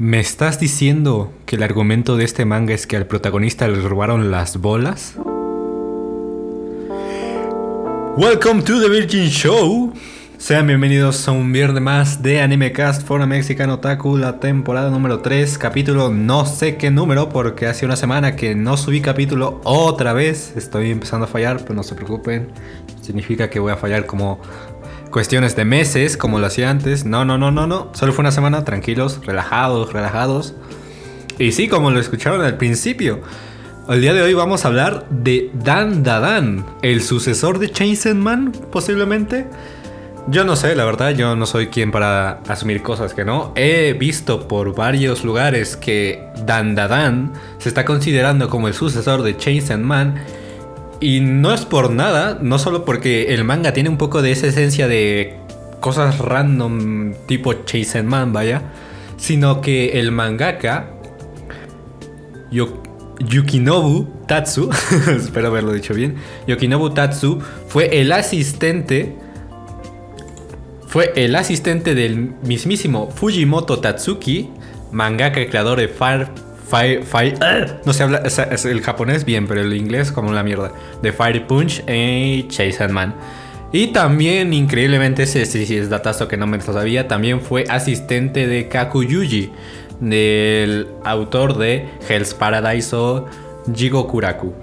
¿Me estás diciendo que el argumento de este manga es que al protagonista le robaron las bolas? Welcome to the Virgin Show. Sean bienvenidos a un viernes más de Animecast for a Mexican Otaku, la temporada número 3, capítulo no sé qué número, porque hace una semana que no subí capítulo otra vez. Estoy empezando a fallar, pero no se preocupen. Significa que voy a fallar como cuestiones de meses, como lo hacía antes. No, no, no, no, no. Solo fue una semana, tranquilos, relajados, relajados. Y sí, como lo escucharon al principio. El día de hoy vamos a hablar de Dan Dadan, el sucesor de Chainsaw Man, posiblemente. Yo no sé, la verdad, yo no soy quien para asumir cosas que no. He visto por varios lugares que Dan Dadan se está considerando como el sucesor de Chainsaw Man. Y no es por nada, no solo porque el manga tiene un poco de esa esencia de cosas random tipo Chainsaw Man, vaya, sino que el mangaka Yukinobu Tatsu, espero haberlo dicho bien, Yukinobu Tatsu fue el asistente fue el asistente del mismísimo Fujimoto Tatsuki, mangaka creador de Fire Fire, no se habla es el japonés bien, pero el inglés como una mierda. De Fire Punch y Chase Man. Y también, increíblemente, ese sí, es datazo que no me lo sabía, también fue asistente de Kaku Yuji, del autor de Hell's Paradise o Jigo Kuraku.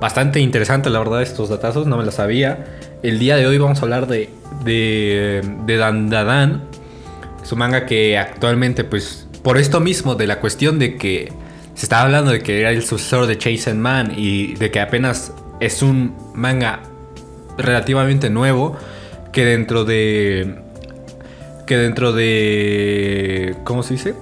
Bastante interesante, la verdad, estos datazos, no me lo sabía. El día de hoy vamos a hablar de, de, de Dandadan. Es un manga que actualmente, pues, por esto mismo, de la cuestión de que se estaba hablando de que era el sucesor de Chase Man y de que apenas es un manga relativamente nuevo que dentro de que dentro de ¿cómo se dice?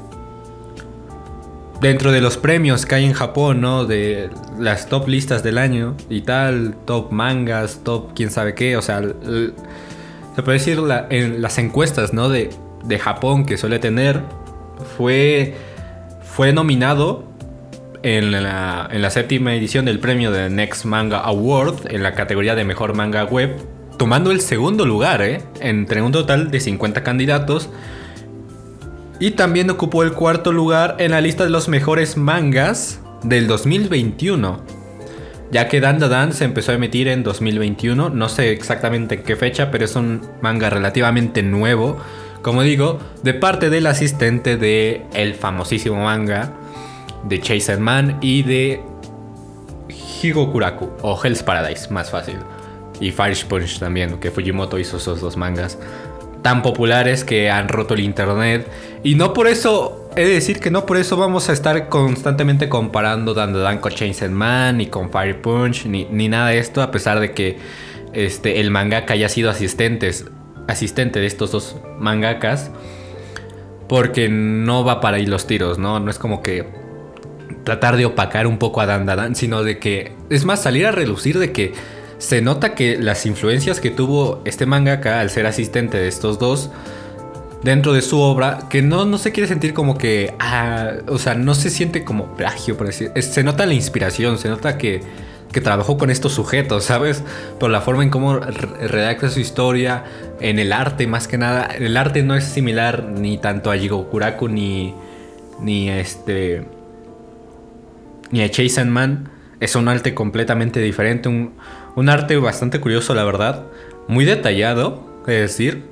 Dentro de los premios que hay en Japón, ¿no? De las top listas del año y tal, top mangas, top quién sabe qué, o sea, se puede decir en las encuestas, ¿no? De, de Japón que suele tener, fue, fue nominado en la, séptima edición del premio de Next Manga Award en la categoría de mejor manga web, tomando el segundo lugar, ¿eh? entre un total de 50 candidatos. Y también ocupó el cuarto lugar en la lista de los mejores mangas del 2021. Ya que Dan Dan se empezó a emitir en 2021, no sé exactamente en qué fecha, pero es un manga relativamente nuevo, como digo, de parte del asistente de el famosísimo manga de Chase Man y de Higokuraku o Hell's Paradise, más fácil. Y Fire Punch también, que Fujimoto hizo esos dos mangas tan populares que han roto el internet. Y no por eso, he de decir que no por eso vamos a estar constantemente comparando Dan Dan con Chainsaw Man, ni con Fire Punch, ni, ni, nada de esto, a pesar de que este, el mangaka haya sido asistentes, asistente de estos dos mangakas. Porque no va para ahí los tiros, ¿no? No es como que tratar de opacar un poco a Dan Dan, sino de que, es más, salir a relucir de que se nota que las influencias que tuvo este mangaka al ser asistente de estos dos dentro de su obra, que no, no se quiere sentir como que, ah, o sea, no se siente como plagio, por decir, se nota la inspiración, se nota que, que trabajó con estos sujetos, ¿sabes? Por la forma en cómo redacta su historia, en el arte más que nada, el arte no es similar ni tanto a Jigokuraku ni, ni este ni a Chase Man. Es un arte completamente diferente. Un, un, arte bastante curioso, la verdad. Muy detallado, es decir.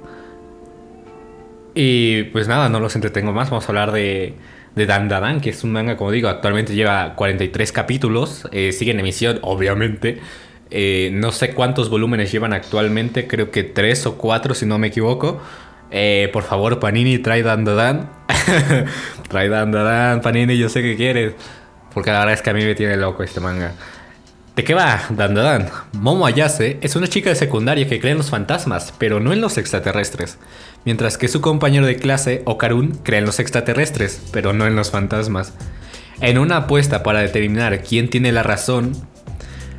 Y pues nada, no los entretengo más. Vamos a hablar de, de Dan Dan, que es un manga, como digo, actualmente lleva 43 capítulos. Eh, sigue en emisión, obviamente. Eh, no sé cuántos volúmenes llevan actualmente. Creo que 3 o 4, si no me equivoco. Eh, por favor, Panini, trae Dan Dan. trae Dan Dan, Panini, yo sé que quieres. Porque la verdad es que a mí me tiene loco este manga. ¿De qué va? Dan Dan. Momo Ayase es una chica de secundaria que cree en los fantasmas, pero no en los extraterrestres. Mientras que su compañero de clase, Okarun, cree en los extraterrestres, pero no en los fantasmas. En una apuesta para determinar quién tiene la razón,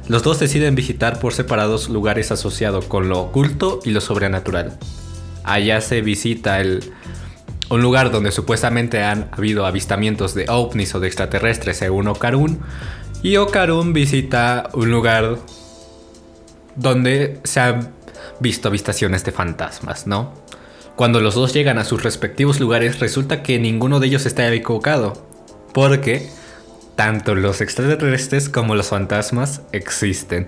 los dos deciden visitar por separados lugares asociados con lo oculto y lo sobrenatural. Ayase visita el un lugar donde supuestamente han habido avistamientos de ovnis o de extraterrestres según Okarun. Y Okarun visita un lugar donde se han visto avistaciones de fantasmas, ¿no? cuando los dos llegan a sus respectivos lugares, resulta que ninguno de ellos está equivocado. Porque tanto los extraterrestres como los fantasmas existen.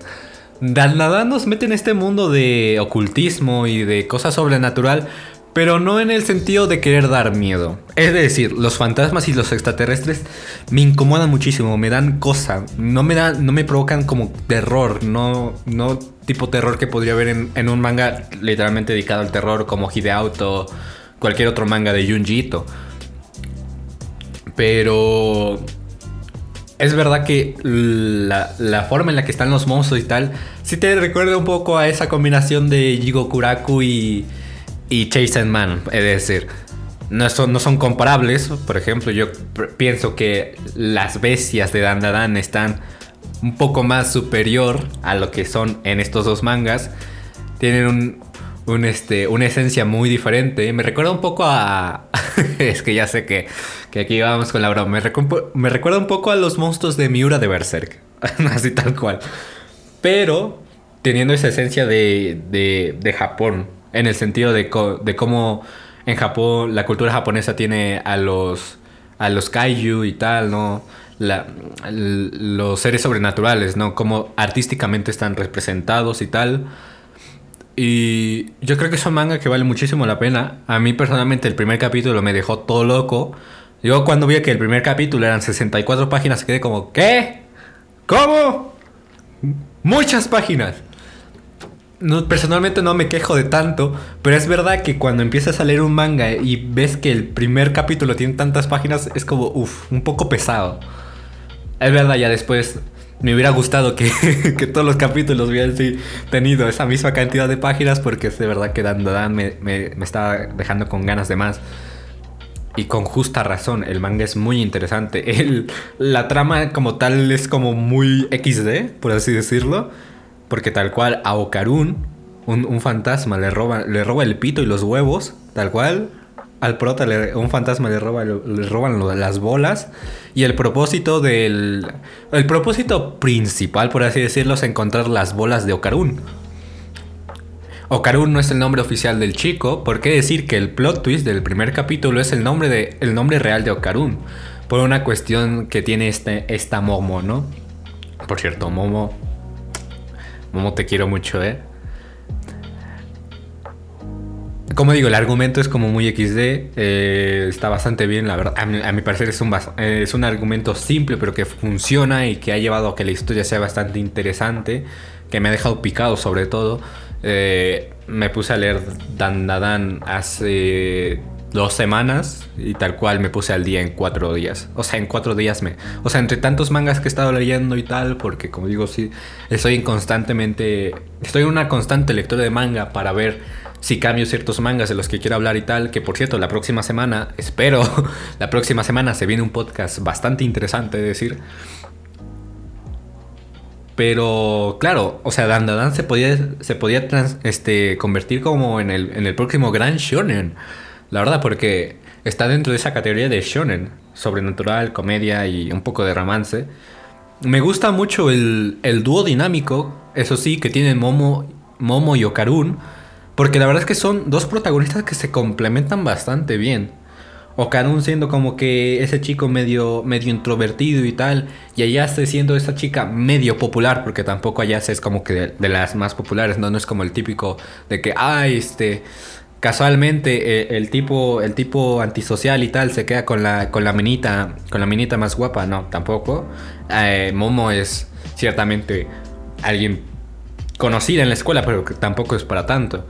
Nada nos mete en este mundo de ocultismo y de cosas sobrenatural, pero no en el sentido de querer dar miedo. Es decir, los fantasmas y los extraterrestres me incomodan muchísimo, me dan cosa, no me dan, no me provocan como terror, no, no tipo terror que podría haber en, un manga literalmente dedicado al terror como Hideauto, cualquier otro manga de Junji Ito. Pero es verdad que la, forma en la que están los monstruos y tal, sí te recuerda un poco a esa combinación de Jigo Kuraku y, y Chase Man. Es decir, no son, no son comparables. Por ejemplo, yo pienso que las bestias de Dandadan están un poco más superior a lo que son en estos dos mangas. Tienen un, un, este, una esencia muy diferente. Me recuerda un poco a... es que ya sé que, que aquí vamos con la broma. Me, recuerda un poco a los monstruos de Miura de Berserk. Así tal cual. Pero teniendo esa esencia de, de, de Japón. En el sentido de, de cómo en Japón la cultura japonesa tiene a los, a los kaiju y tal, ¿no? Los seres sobrenaturales, ¿no? Cómo artísticamente están representados y tal. Y yo creo que es un manga que vale muchísimo la pena. A mí personalmente el primer capítulo me dejó todo loco. Yo cuando vi que el primer capítulo eran 64 páginas quedé como, ¿qué? ¿Cómo? Muchas páginas. No, personalmente no me quejo de tanto, pero es verdad que cuando empiezas a leer un manga y ves que el primer capítulo tiene tantas páginas, es como, uff, un poco pesado. Es verdad, ya después me hubiera gustado que, todos los capítulos hubieran tenido esa misma cantidad de páginas porque es de verdad que Dan Dan me, me, estaba dejando con ganas de más. Y con justa razón, el manga es muy interesante. El, la trama como tal es como muy XD, por así decirlo. Porque tal cual a Okarun, un, fantasma, le roba, le roba el pito y los huevos, tal cual al prota un fantasma le, roba, le roban las bolas. Y el propósito del. El propósito principal, por así decirlo, es encontrar las bolas de Okarun. Okarun no es el nombre oficial del chico, ¿por qué decir que el plot twist del primer capítulo es el nombre, de, el nombre real de Okarun? Por una cuestión que tiene este, esta Momo, ¿no? Por cierto, Momo. Momo, te quiero mucho, ¿eh? Como digo, el argumento es como muy XD, eh, está bastante bien, la verdad. A mi, parecer es un, eh, es un argumento simple, pero que funciona y que ha llevado a que la historia sea bastante interesante, que me ha dejado picado sobre todo. Eh, me puse a leer Dan Dan hace dos semanas y tal cual me puse al día en cuatro días. O sea, en cuatro días me... O sea, entre tantos mangas que he estado leyendo y tal, porque como digo, sí, estoy en constantemente... Estoy en una constante lectura de manga para ver si cambio ciertos mangas de los que quiero hablar y tal, que por cierto, la próxima semana, espero, la próxima semana se viene un podcast bastante interesante, de decir. Pero claro, o sea, Dandadan se podía, se podía este, convertir como en el, en el próximo gran shonen. La verdad, porque está dentro de esa categoría de shonen, sobrenatural, comedia y un poco de romance. Me gusta mucho el, el dúo dinámico, eso sí, que tienen Momo, Momo y Okarun porque la verdad es que son dos protagonistas que se complementan bastante bien. Okarun siendo como que ese chico medio, medio introvertido y tal. Y Ayase siendo esa chica medio popular. Porque tampoco Ayase es como que de, las más populares. ¿no? no es como el típico de que, ah, este. Casualmente eh, el tipo el tipo antisocial y tal se queda con la con la minita con la minita más guapa no tampoco eh, Momo es ciertamente alguien conocida en la escuela, pero que tampoco es para tanto.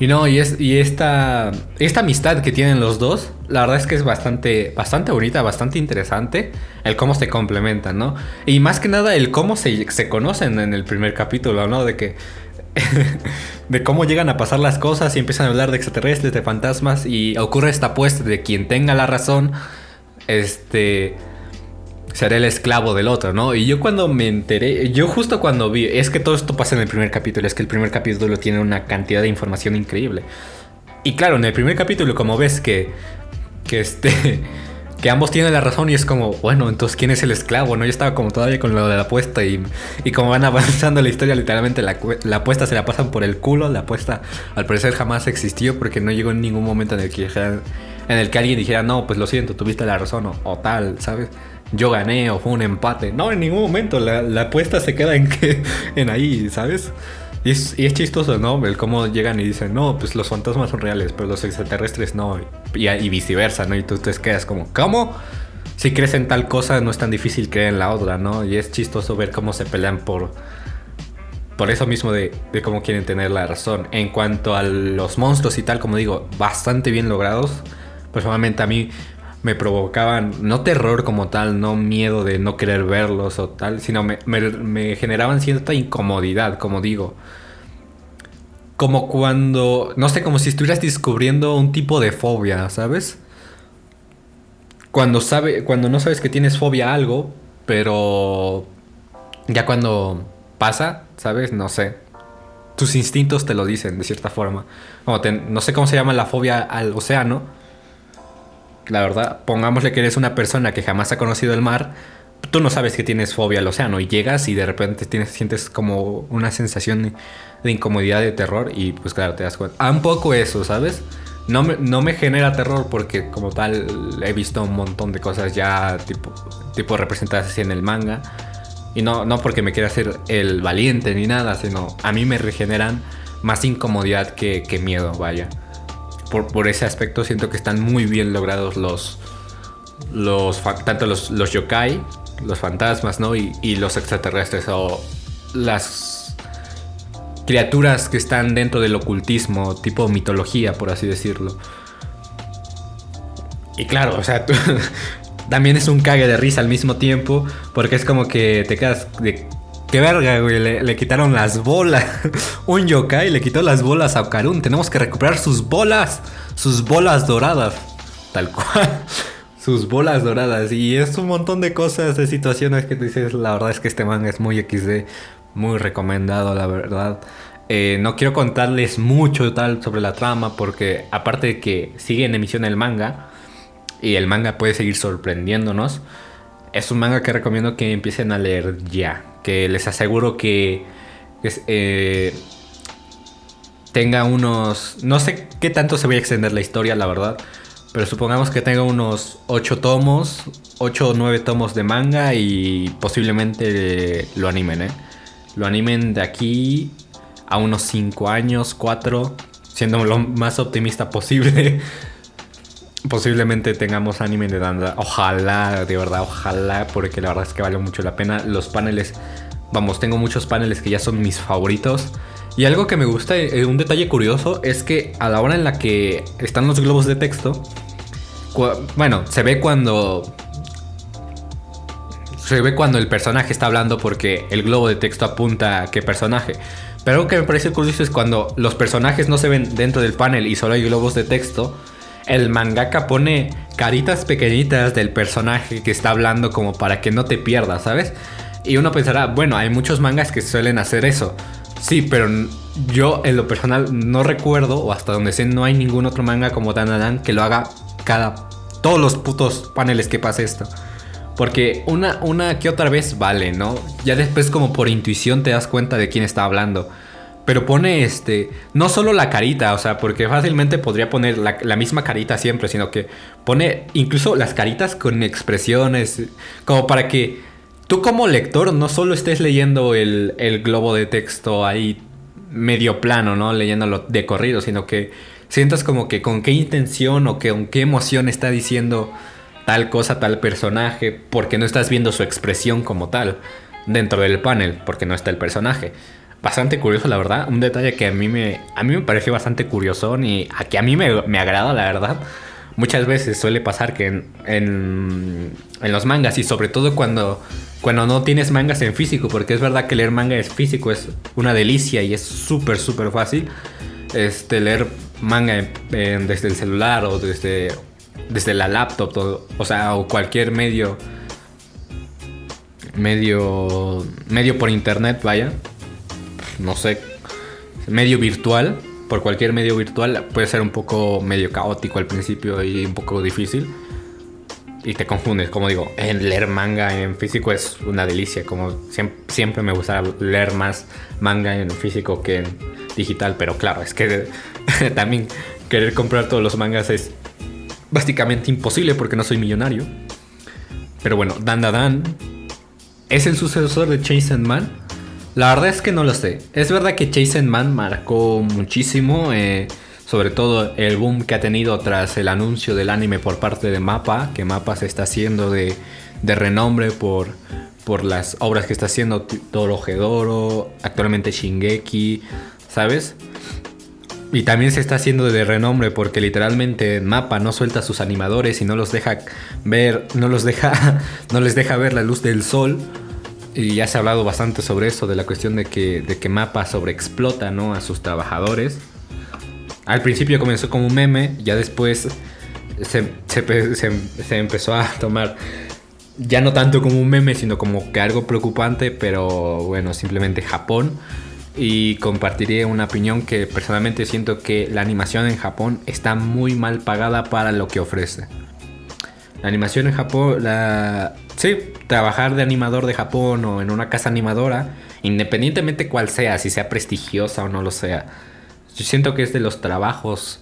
Y no, y, es, y esta, esta amistad que tienen los dos, la verdad es que es bastante, bastante bonita, bastante interesante, el cómo se complementan, ¿no? Y más que nada el cómo se, se conocen en el primer capítulo, ¿no? De que... de cómo llegan a pasar las cosas y empiezan a hablar de extraterrestres, de fantasmas y ocurre esta apuesta de quien tenga la razón, este seré el esclavo del otro, ¿no? Y yo cuando me enteré, yo justo cuando vi, es que todo esto pasa en el primer capítulo, es que el primer capítulo tiene una cantidad de información increíble. Y claro, en el primer capítulo, como ves que, que este, que ambos tienen la razón y es como, bueno, entonces ¿quién es el esclavo? ¿No? Yo estaba como todavía con lo de la apuesta y, y como van avanzando la historia, literalmente la, la, apuesta se la pasan por el culo, la apuesta al parecer jamás existió porque no llegó en ningún momento en el que, en el que alguien dijera, no, pues lo siento, tuviste la razón o, o tal, ¿sabes? Yo gané o fue un empate. No, en ningún momento, la, la apuesta se queda en, que, en ahí, ¿sabes? Y es, chistoso, ¿no? El cómo llegan y dicen, no, pues los fantasmas son reales, pero los extraterrestres no. Y, viceversa, ¿no? Y tú te quedas como, ¿cómo? Si crees en tal cosa, no es tan difícil creer en la otra, ¿no? Y es chistoso ver cómo se pelean por. Por eso mismo de, de cómo quieren tener la razón. En cuanto a los monstruos y tal, como digo, bastante bien logrados. Personalmente a mí me provocaban, no terror como tal, no miedo de no querer verlos o tal, sino me, me, generaban cierta incomodidad, como digo. Como cuando, no sé, como si estuvieras descubriendo un tipo de fobia, ¿sabes? Cuando, sabe, cuando no sabes que tienes fobia a algo, pero ya cuando pasa, ¿sabes? No sé. Tus instintos te lo dicen, de cierta forma. No sé cómo se llama la fobia al océano la verdad, pongámosle que eres una persona que jamás ha conocido el mar, tú no sabes que tienes fobia al océano y llegas y de repente tienes, sientes como una sensación de incomodidad, de terror y pues claro, te das cuenta. Un poco eso, ¿sabes? No me, no me genera terror porque como tal he visto un montón de cosas ya tipo, tipo representadas así en el manga. Y no, no porque me quiera hacer el valiente ni nada, sino a mí me regeneran más incomodidad que, que miedo, vaya por, ese aspecto siento que están muy bien logrados los, los tanto los, los yokai, los fantasmas, ¿no? Y, y, los extraterrestres o las criaturas que están dentro del ocultismo, tipo mitología, por así decirlo. Y claro, o sea, también es un cague de risa al mismo tiempo, porque es como que te quedas Qué verga, güey. Le, quitaron las bolas. Un yokai le quitó las bolas a Okarun. Tenemos que recuperar sus bolas. Sus bolas doradas. Tal cual. Sus bolas doradas. Y es un montón de cosas, de situaciones que dices. La verdad es que este manga es muy XD. Muy recomendado, la verdad. Eh, no quiero contarles mucho tal sobre la trama. Porque aparte de que sigue en emisión el manga. Y el manga puede seguir sorprendiéndonos. Es un manga que recomiendo que empiecen a leer ya que les aseguro que eh, tenga unos... No sé qué tanto se va a extender la historia, la verdad. Pero supongamos que tenga unos 8 tomos, 8 o 9 tomos de manga y posiblemente lo animen, ¿eh? Lo animen de aquí a unos 5 años, 4, siendo lo más optimista posible. posiblemente tengamos anime de Danda. Ojalá, de verdad, ojalá, porque la verdad es que vale mucho la pena. Los paneles, vamos, tengo muchos paneles que ya son mis favoritos. Y algo que me gusta, eh, un detalle curioso, es que a la hora en la que están los globos de texto, bueno, se ve cuando... Se ve cuando el personaje está hablando porque el globo de texto apunta a qué personaje. Pero algo que me parece curioso es cuando los personajes no se ven dentro del panel y solo hay globos de texto el mangaka pone caritas pequeñitas del personaje que está hablando como para que no te pierdas, ¿sabes? Y uno pensará, bueno, hay muchos mangas que suelen hacer eso. Sí, pero yo en lo personal no recuerdo, o hasta donde sé, no hay ningún otro manga como Danadan que lo haga cada. todos los putos paneles que pase esto. Porque una, una que otra vez vale, ¿no? Ya después, como por intuición, te das cuenta de quién está hablando. Pero pone este, no solo la carita, o sea, porque fácilmente podría poner la, misma carita siempre, sino que pone incluso las caritas con expresiones, como para que tú como lector no solo estés leyendo el, globo de texto ahí medio plano, ¿no? Leyéndolo de corrido, sino que sientas como que con qué intención o con qué emoción está diciendo tal cosa, tal personaje, porque no estás viendo su expresión como tal dentro del panel, porque no está el personaje bastante curioso, la verdad. Un detalle que a mí me, a mí me pareció bastante curioso y a que a mí me, me agrada, la verdad. Muchas veces suele pasar que en, en, los mangas y sobre todo cuando, cuando no tienes mangas en físico, porque es verdad que leer manga es físico, es una delicia y es súper, súper fácil. Este, leer manga desde el celular o desde, desde la laptop, o, o sea, o cualquier medio medio medio por internet, vaya, no sé, medio virtual, por cualquier medio virtual, puede ser un poco medio caótico al principio y un poco difícil. y te confundes. Como digo, en leer manga en físico es una delicia. Como siempre, me gusta leer más manga en físico que en digital. Pero claro, es que también querer comprar todos los mangas es básicamente imposible porque no soy millonario. Pero bueno, Dan Dan es el sucesor de Chase Man. La verdad es que no lo sé. Es verdad que Chase Man marcó muchísimo. Eh, sobre todo el boom que ha tenido tras el anuncio del anime por parte de Mapa, que Mapa se está haciendo de, renombre por, por las obras que está haciendo Toro Gedoro, actualmente Shingeki, ¿sabes? Y también se está haciendo de renombre porque literalmente Mapa no suelta a sus animadores y no los deja ver, no los deja, no les deja ver la luz del sol. Y ya se ha hablado bastante sobre eso, de la cuestión de que, de que Mapa sobreexplota ¿no? a sus trabajadores. Al principio comenzó como un meme, ya después se, se, empezó a tomar ya no tanto como un meme, sino como que algo preocupante, pero bueno, simplemente Japón. Y compartiré una opinión que personalmente siento que la animación en Japón está muy mal pagada para lo que ofrece. La animación en Japón, la... Sí, trabajar de animador de Japón o en una casa animadora, independientemente cuál sea, si sea prestigiosa o no lo sea yo siento que es de los trabajos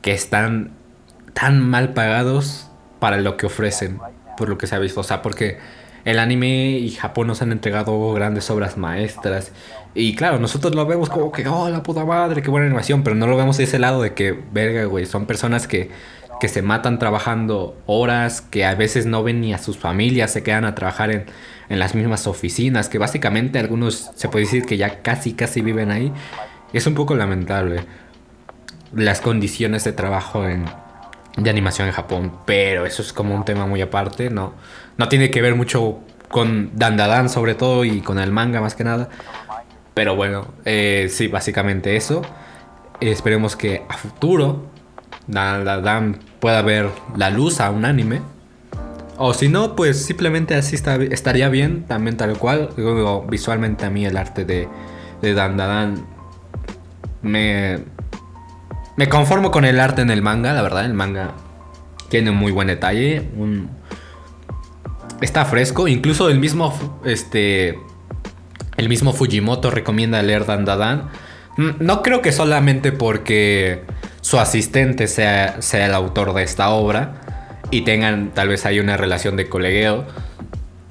que están tan mal pagados para lo que ofrecen, por lo que se ha visto. O sea, porque el anime y Japón nos han entregado grandes obras maestras. Y claro, nosotros lo vemos como que, oh, la puta madre, qué buena animación. Pero no lo vemos de ese lado de que, verga, güey, son personas que, que se matan trabajando horas, que a veces no ven ni a sus familias, se quedan a trabajar en, en las mismas oficinas, que básicamente algunos se puede decir que ya casi, casi viven ahí. Es un poco lamentable las condiciones de trabajo en, de animación en Japón, pero eso es como un tema muy aparte, no, no tiene que ver mucho con Dandadan sobre todo y con el manga más que nada. Pero bueno, eh, sí, básicamente eso. esperemos que a futuro Dandadan pueda ver la luz a un anime. O si no, pues simplemente así estaría bien, también tal cual. visualmente a mí el arte de, de Dandadan me, me conformo con el arte en el manga, la verdad. El manga tiene un muy buen detalle. Está fresco. Incluso el mismo, este, el mismo Fujimoto recomienda leer Dandadan. Mm, no creo que solamente porque su asistente sea, sea el autor de esta obra y tengan tal vez ahí una relación de colegueo,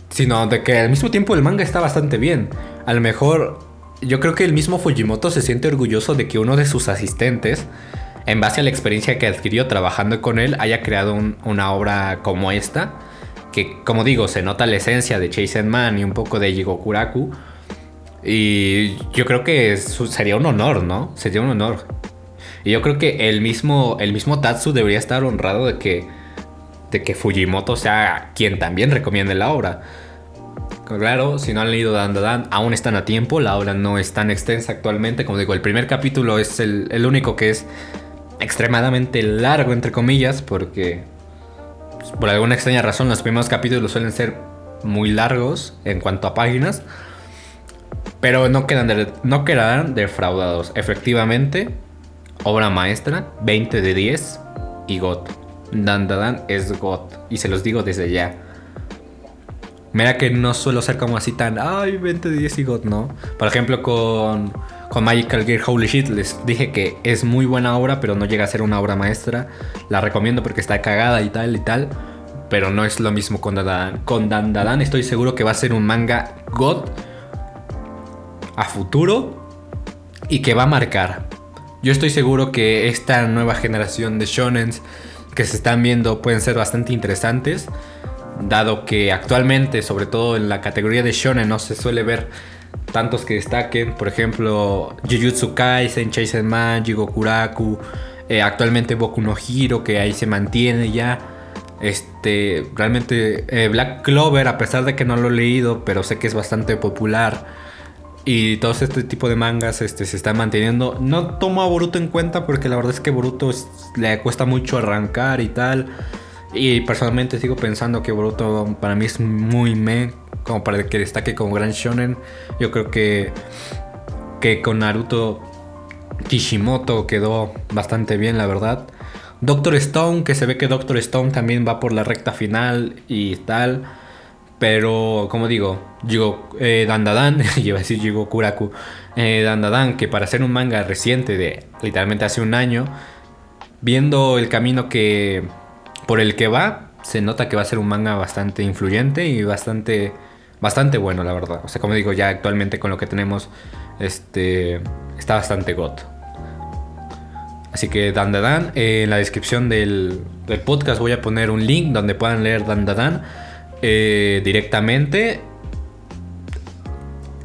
sino de que al mismo tiempo el manga está bastante bien. A lo mejor yo creo que el mismo Fujimoto se siente orgulloso de que uno de sus asistentes, en base a la experiencia que adquirió trabajando con él, haya creado una obra como esta. Que, como digo, se nota la esencia de Chase Man y un poco de Jigokuraku. Y yo creo que sería un honor, ¿no? Sería un honor. Y yo creo que el mismo, el mismo Tatsu debería estar honrado de que, de que Fujimoto sea quien también recomiende la obra. Claro, si no han leído Dan Dan, aún están a tiempo. La obra no es tan extensa actualmente. Como digo, el primer capítulo es el, único que es extremadamente largo, entre comillas, porque pues, por alguna extraña razón los primeros capítulos suelen ser muy largos en cuanto a páginas. Pero no, quedan no quedarán defraudados. Efectivamente, obra maestra, 20 de 10 y GOT. Dan Dan es GOT. Y se los digo desde ya. Mira que no suelo ser como así tan, ay, 20 de 10 y God, no. Por ejemplo, con, con Magical Gear Holy Shit les dije que es muy buena obra, pero no llega a ser una obra maestra. La recomiendo porque está cagada y tal y tal. Pero no es lo mismo con Dandadan. Con Dandadan estoy seguro que va a ser un manga God a futuro y que va a marcar. Yo estoy seguro que esta nueva generación de shonens que se están viendo pueden ser bastante interesantes dado que actualmente, sobre todo en la categoría de shonen, no se suele ver tantos que destaquen. Por ejemplo, Jujutsu Kaisen, Chaisen Man, Jigokuraku, eh, actualmente Boku no Hiro, que ahí se mantiene ya. Este, realmente eh, Black Clover, a pesar de que no lo he leído, pero sé que es bastante popular. Y todo este tipo de mangas este, se están manteniendo. No tomo a Boruto en cuenta porque la verdad es que Boruto le cuesta mucho arrancar y tal. Y personalmente sigo pensando que Boruto para mí es muy me, como para que destaque como gran shonen. Yo creo que, que con Naruto Kishimoto quedó bastante bien, la verdad. Doctor Stone, que se ve que Doctor Stone también va por la recta final y tal. Pero, como digo, Jigo, eh, Dandadan, iba a decir Jigo Kuraku, eh, Dandadan, que para ser un manga reciente de literalmente hace un año, viendo el camino que por el que va, se nota que va a ser un manga bastante influyente y bastante, bastante bueno, la verdad. O sea, como digo, ya actualmente con lo que tenemos, este, está bastante got. Así que Dandadan, eh, en la descripción del, del, podcast voy a poner un link donde puedan leer Dandadan eh, directamente.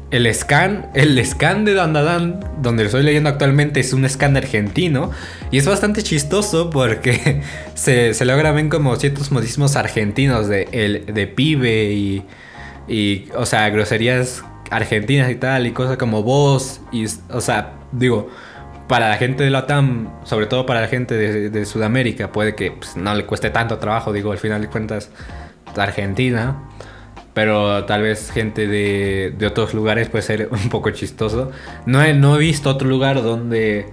El scan, el scan de Dandadan, donde lo estoy leyendo actualmente, es un scan argentino. Y es bastante chistoso porque se, se logra ver como ciertos modismos argentinos de, el, de pibe y, y, o sea, groserías argentinas y tal, y cosas como voz. Y, o sea, digo, para la gente de Latam, sobre todo para la gente de, de Sudamérica, puede que pues, no le cueste tanto trabajo, digo, al final de cuentas, Argentina. Pero tal vez gente de, de otros lugares puede ser un poco chistoso. No he, no he visto otro lugar donde,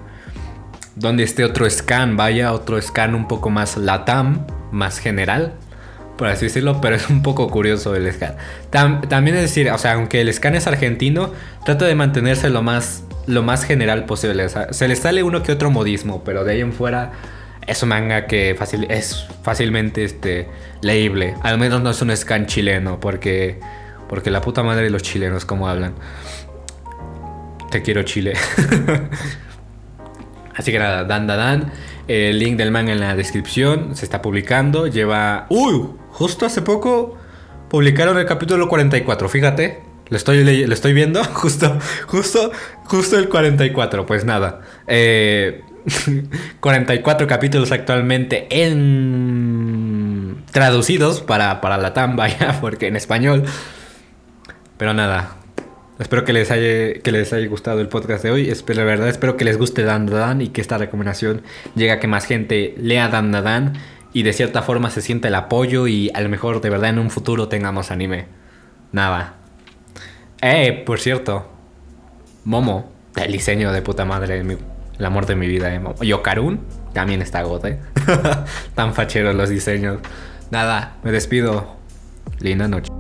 donde esté otro scan, vaya, otro scan un poco más Latam, más general por así decirlo, pero es un poco curioso el scan. también es decir, o sea, aunque el scan es argentino, trata de mantenerse lo más, lo más general posible. Se le sale uno que otro modismo, pero de ahí en fuera es un manga que es fácilmente este, leíble. Al menos no es un scan chileno, porque, porque la puta madre de los chilenos, como hablan. Te quiero Chile. Así que nada, dan, dan, dan. El link del manga en la descripción. Se está publicando. Lleva... ¡Uy! Justo hace poco publicaron el capítulo 44. Fíjate. Lo estoy, lo estoy viendo. Justo, justo, justo el 44. Pues nada. Eh, 44 capítulos actualmente en traducidos para, para la tamba ya, porque en español. Pero nada. Espero que les haya, que les haya gustado el podcast de hoy. Espero, la verdad, espero que les guste Dan Dan y que esta recomendación llegue a que más gente lea Dan Dan y de cierta forma se sienta el apoyo y a lo mejor de verdad en un futuro tengamos anime. Nada. Eh, por cierto. Momo, el diseño de puta madre. Mi el amor de mi vida, ¿eh? Yokarun también está gote. Tan facheros los diseños. Nada, me despido. Linda noche.